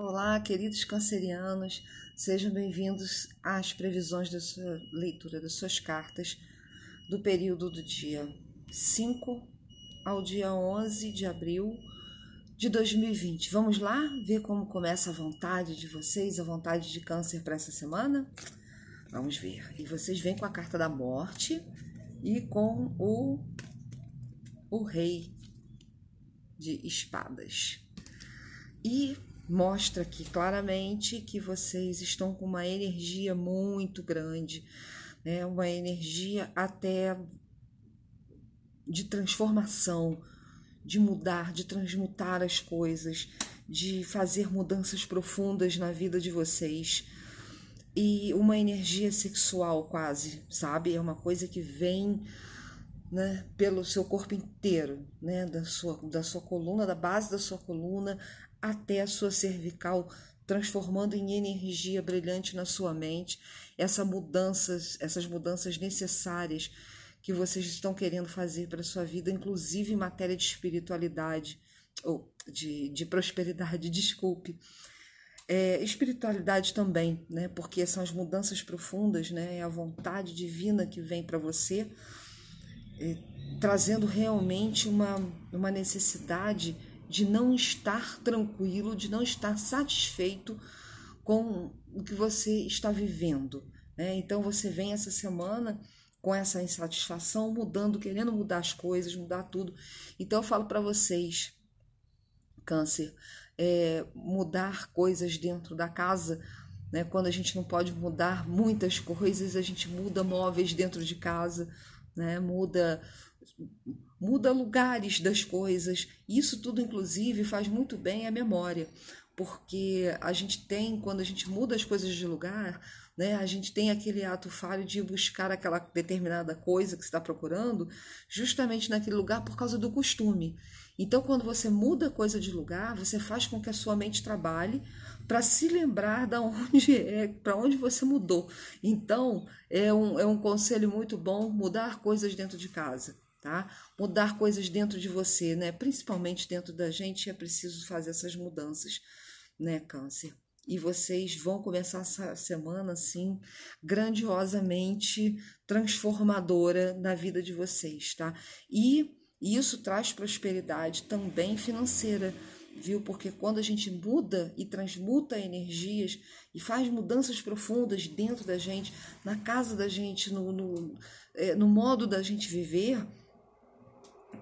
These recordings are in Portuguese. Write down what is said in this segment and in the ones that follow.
Olá, queridos cancerianos, sejam bem-vindos às previsões da sua leitura das suas cartas do período do dia 5 ao dia 11 de abril de 2020. Vamos lá ver como começa a vontade de vocês, a vontade de câncer para essa semana? Vamos ver. E vocês vêm com a carta da morte e com o, o rei de espadas. E mostra aqui claramente que vocês estão com uma energia muito grande, né? uma energia até de transformação, de mudar, de transmutar as coisas, de fazer mudanças profundas na vida de vocês. E uma energia sexual quase, sabe? É uma coisa que vem né, pelo seu corpo inteiro, né, da sua, da sua coluna, da base da sua coluna até a sua cervical, transformando em energia brilhante na sua mente essa mudanças, essas mudanças necessárias que vocês estão querendo fazer para a sua vida, inclusive em matéria de espiritualidade ou de, de prosperidade, desculpe. É, espiritualidade também, né? Porque são as mudanças profundas, né? É a vontade divina que vem para você, é, trazendo realmente uma, uma necessidade de não estar tranquilo, de não estar satisfeito com o que você está vivendo. Né? Então você vem essa semana com essa insatisfação, mudando, querendo mudar as coisas, mudar tudo. Então eu falo para vocês, câncer, é, mudar coisas dentro da casa. Né? Quando a gente não pode mudar muitas coisas, a gente muda móveis dentro de casa, né? muda muda lugares das coisas. Isso tudo, inclusive, faz muito bem à memória, porque a gente tem, quando a gente muda as coisas de lugar, né, a gente tem aquele ato falho de buscar aquela determinada coisa que está procurando, justamente naquele lugar por causa do costume. Então, quando você muda coisa de lugar, você faz com que a sua mente trabalhe para se lembrar da onde é, para onde você mudou. Então, é um, é um conselho muito bom mudar coisas dentro de casa tá? Mudar coisas dentro de você, né? Principalmente dentro da gente é preciso fazer essas mudanças, né, câncer? E vocês vão começar essa semana assim grandiosamente transformadora na vida de vocês, tá? E isso traz prosperidade também financeira, viu? Porque quando a gente muda e transmuta energias e faz mudanças profundas dentro da gente, na casa da gente, no, no, é, no modo da gente viver,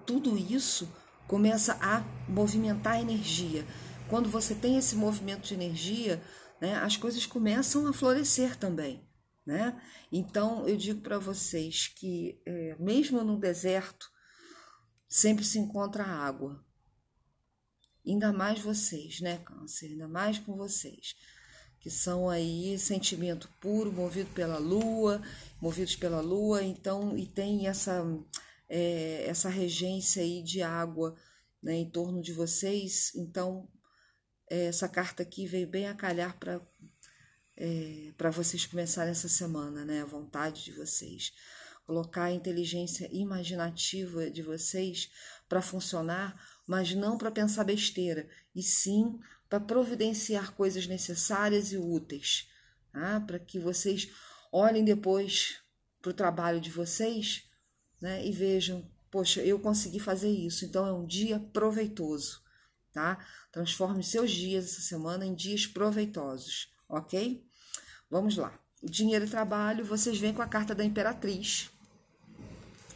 tudo isso começa a movimentar a energia. Quando você tem esse movimento de energia, né, as coisas começam a florescer também. Né? Então eu digo para vocês que é, mesmo no deserto sempre se encontra água. Ainda mais vocês, né, câncer? Ainda mais com vocês, que são aí sentimento puro, movido pela lua, movidos pela lua, então, e tem essa é, essa regência aí de água né, em torno de vocês. Então, é, essa carta aqui veio bem a calhar para é, para vocês começarem essa semana, né? A vontade de vocês. Colocar a inteligência imaginativa de vocês para funcionar, mas não para pensar besteira, e sim para providenciar coisas necessárias e úteis, tá? para que vocês olhem depois para o trabalho de vocês né? E vejam, poxa, eu consegui fazer isso, então é um dia proveitoso, tá? Transforme seus dias essa semana em dias proveitosos, ok? Vamos lá. Dinheiro e trabalho, vocês vêm com a carta da Imperatriz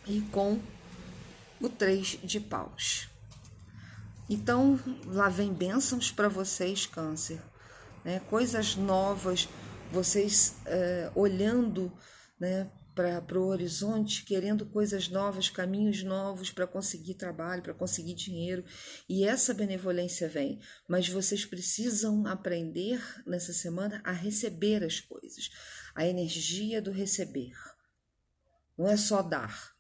e com o três de paus. Então, lá vem bênçãos para vocês, Câncer, né? coisas novas, vocês é, olhando né, para o horizonte, querendo coisas novas, caminhos novos para conseguir trabalho, para conseguir dinheiro. E essa benevolência vem. Mas vocês precisam aprender nessa semana a receber as coisas, a energia do receber. Não é só dar,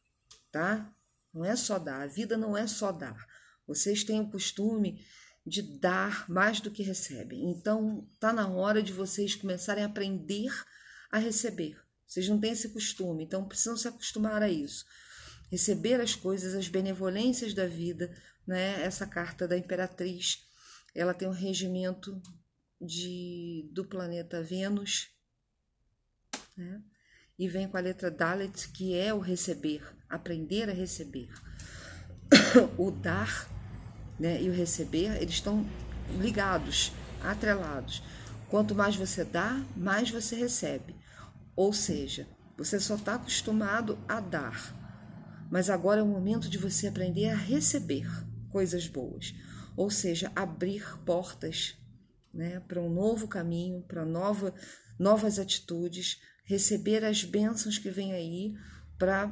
tá? Não é só dar. A vida não é só dar. Vocês têm o costume de dar mais do que recebem. Então, tá na hora de vocês começarem a aprender a receber vocês não têm esse costume, então precisam se acostumar a isso. Receber as coisas, as benevolências da vida, né? Essa carta da imperatriz, ela tem um regimento de, do planeta Vênus, né? e vem com a letra Dalet, que é o receber, aprender a receber. o dar né, e o receber, eles estão ligados, atrelados. Quanto mais você dá, mais você recebe. Ou seja, você só está acostumado a dar, mas agora é o momento de você aprender a receber coisas boas. Ou seja, abrir portas né, para um novo caminho, para nova, novas atitudes, receber as bênçãos que vêm aí para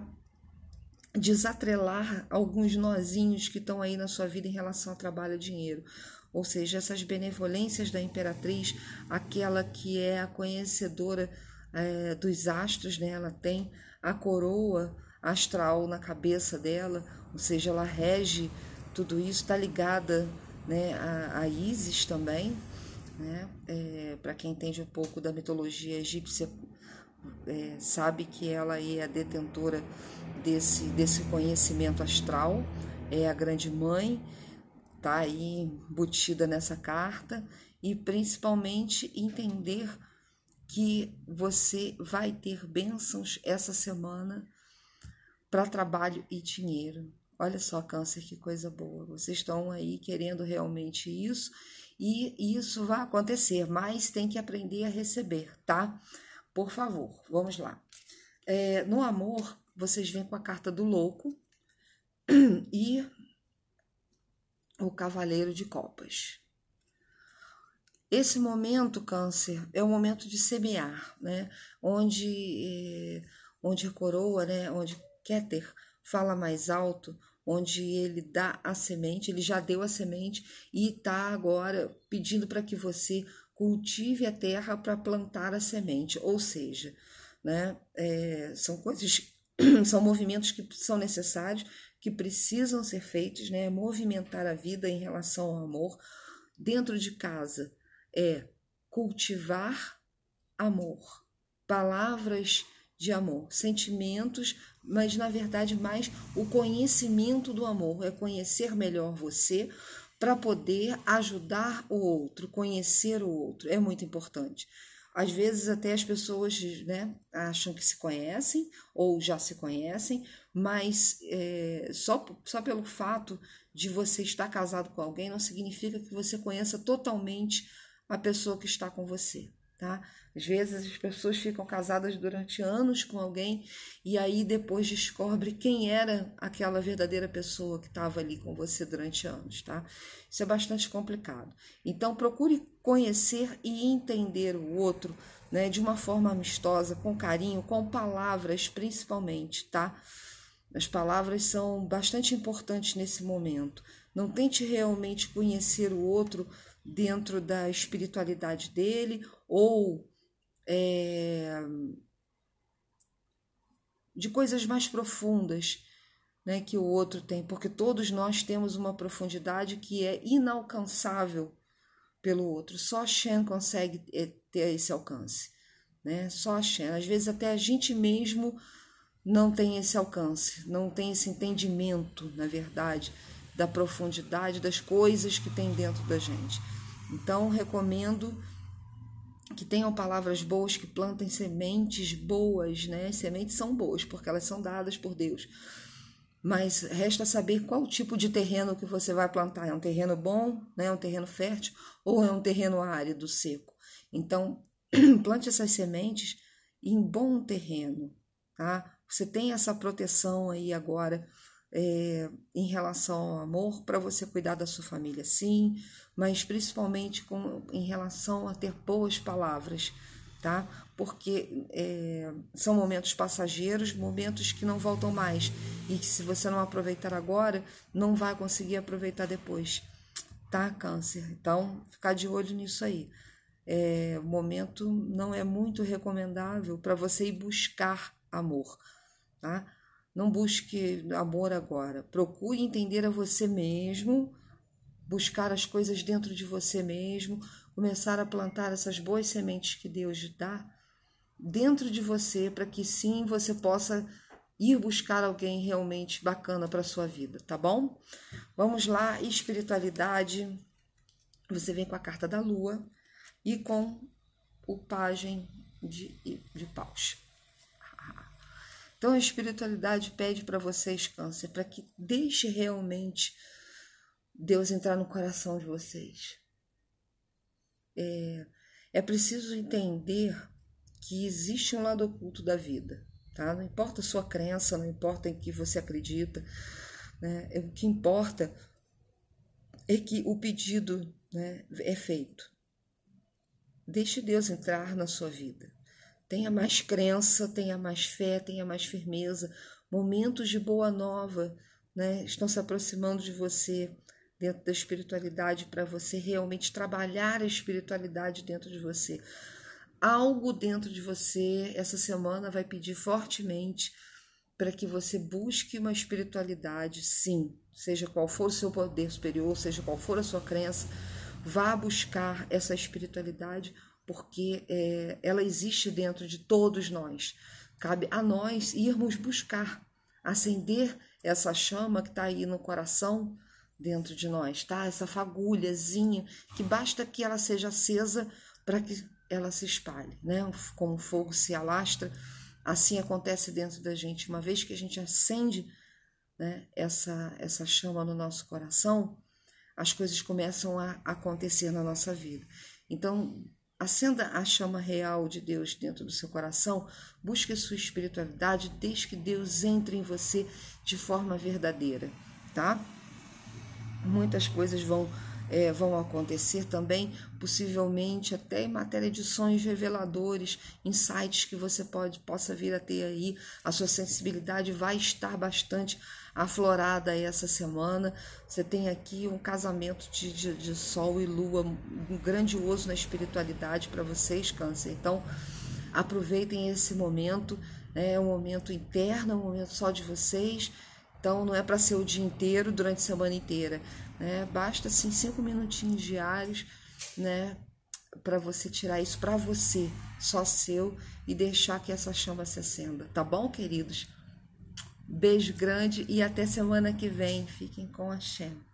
desatrelar alguns nozinhos que estão aí na sua vida em relação ao trabalho e dinheiro. Ou seja, essas benevolências da imperatriz, aquela que é a conhecedora é, dos astros, né? ela tem a coroa astral na cabeça dela, ou seja, ela rege tudo isso, está ligada né, a, a Isis também. Né? É, Para quem entende um pouco da mitologia egípcia, é, sabe que ela é a detentora desse, desse conhecimento astral, é a grande mãe, tá aí embutida nessa carta, e principalmente entender que você vai ter bênçãos essa semana para trabalho e dinheiro. Olha só, Câncer, que coisa boa. Vocês estão aí querendo realmente isso e isso vai acontecer, mas tem que aprender a receber, tá? Por favor, vamos lá. É, no amor, vocês vêm com a carta do louco e o cavaleiro de copas. Esse momento, câncer, é o momento de semear, né? Onde, é, onde a coroa, né? Onde Keter fala mais alto, onde ele dá a semente, ele já deu a semente e está agora pedindo para que você cultive a terra para plantar a semente, ou seja, né, é, são coisas, são movimentos que são necessários, que precisam ser feitos, né, movimentar a vida em relação ao amor dentro de casa é cultivar amor, palavras de amor, sentimentos, mas na verdade mais o conhecimento do amor, é conhecer melhor você, para poder ajudar o outro, conhecer o outro. É muito importante. Às vezes até as pessoas né, acham que se conhecem ou já se conhecem, mas é, só, só pelo fato de você estar casado com alguém não significa que você conheça totalmente a pessoa que está com você tá? Às vezes as pessoas ficam casadas durante anos com alguém e aí depois descobre quem era aquela verdadeira pessoa que estava ali com você durante anos, tá? Isso é bastante complicado. Então procure conhecer e entender o outro, né, de uma forma amistosa, com carinho, com palavras principalmente, tá? As palavras são bastante importantes nesse momento. Não tente realmente conhecer o outro dentro da espiritualidade dele ou é, de coisas mais profundas né, que o outro tem, porque todos nós temos uma profundidade que é inalcançável pelo outro. Só a Shen consegue é, ter esse alcance. Né? Só a Shen. Às vezes até a gente mesmo não tem esse alcance, não tem esse entendimento, na verdade, da profundidade das coisas que tem dentro da gente. Então, recomendo que tenham palavras boas, que plantem sementes boas, né? Sementes são boas porque elas são dadas por Deus. Mas resta saber qual tipo de terreno que você vai plantar. É um terreno bom, né? É um terreno fértil ou é um terreno árido, seco. Então, plante essas sementes em bom terreno, tá? Você tem essa proteção aí agora é, em relação ao amor, para você cuidar da sua família, sim, mas principalmente com, em relação a ter boas palavras, tá? Porque é, são momentos passageiros, momentos que não voltam mais e que se você não aproveitar agora, não vai conseguir aproveitar depois, tá? Câncer. Então, ficar de olho nisso aí. É, o momento não é muito recomendável para você ir buscar amor, tá? Não busque amor agora. Procure entender a você mesmo, buscar as coisas dentro de você mesmo, começar a plantar essas boas sementes que Deus dá dentro de você, para que sim você possa ir buscar alguém realmente bacana para sua vida, tá bom? Vamos lá, espiritualidade. Você vem com a carta da lua, e com o pajem de, de paus. Então a espiritualidade pede para vocês, câncer, para que deixe realmente Deus entrar no coração de vocês. É, é preciso entender que existe um lado oculto da vida, tá? Não importa a sua crença, não importa em que você acredita, né? O que importa é que o pedido né, é feito. Deixe Deus entrar na sua vida. Tenha mais crença, tenha mais fé, tenha mais firmeza. Momentos de boa nova né, estão se aproximando de você dentro da espiritualidade para você realmente trabalhar a espiritualidade dentro de você. Algo dentro de você essa semana vai pedir fortemente para que você busque uma espiritualidade, sim, seja qual for o seu poder superior, seja qual for a sua crença, vá buscar essa espiritualidade porque é, ela existe dentro de todos nós. Cabe a nós irmos buscar, acender essa chama que está aí no coração dentro de nós, tá? Essa fagulhazinha que basta que ela seja acesa para que ela se espalhe, né? Como o fogo se alastra, assim acontece dentro da gente. Uma vez que a gente acende né, essa, essa chama no nosso coração, as coisas começam a acontecer na nossa vida. Então, Acenda a chama real de Deus dentro do seu coração, busque sua espiritualidade, deixe que Deus entre em você de forma verdadeira, tá? Muitas coisas vão é, vão acontecer também, possivelmente até em matéria de sonhos reveladores, insights que você pode possa vir a ter aí. A sua sensibilidade vai estar bastante aflorada essa semana. Você tem aqui um casamento de, de, de sol e lua grandioso na espiritualidade para vocês, Câncer. Então, aproveitem esse momento. É um momento interno, é um momento só de vocês. Então, não é para ser o dia inteiro, durante a semana inteira. Né? Basta, assim, cinco minutinhos diários, né? Para você tirar isso para você, só seu, e deixar que essa chama se acenda. Tá bom, queridos? Beijo grande e até semana que vem. Fiquem com a Shem.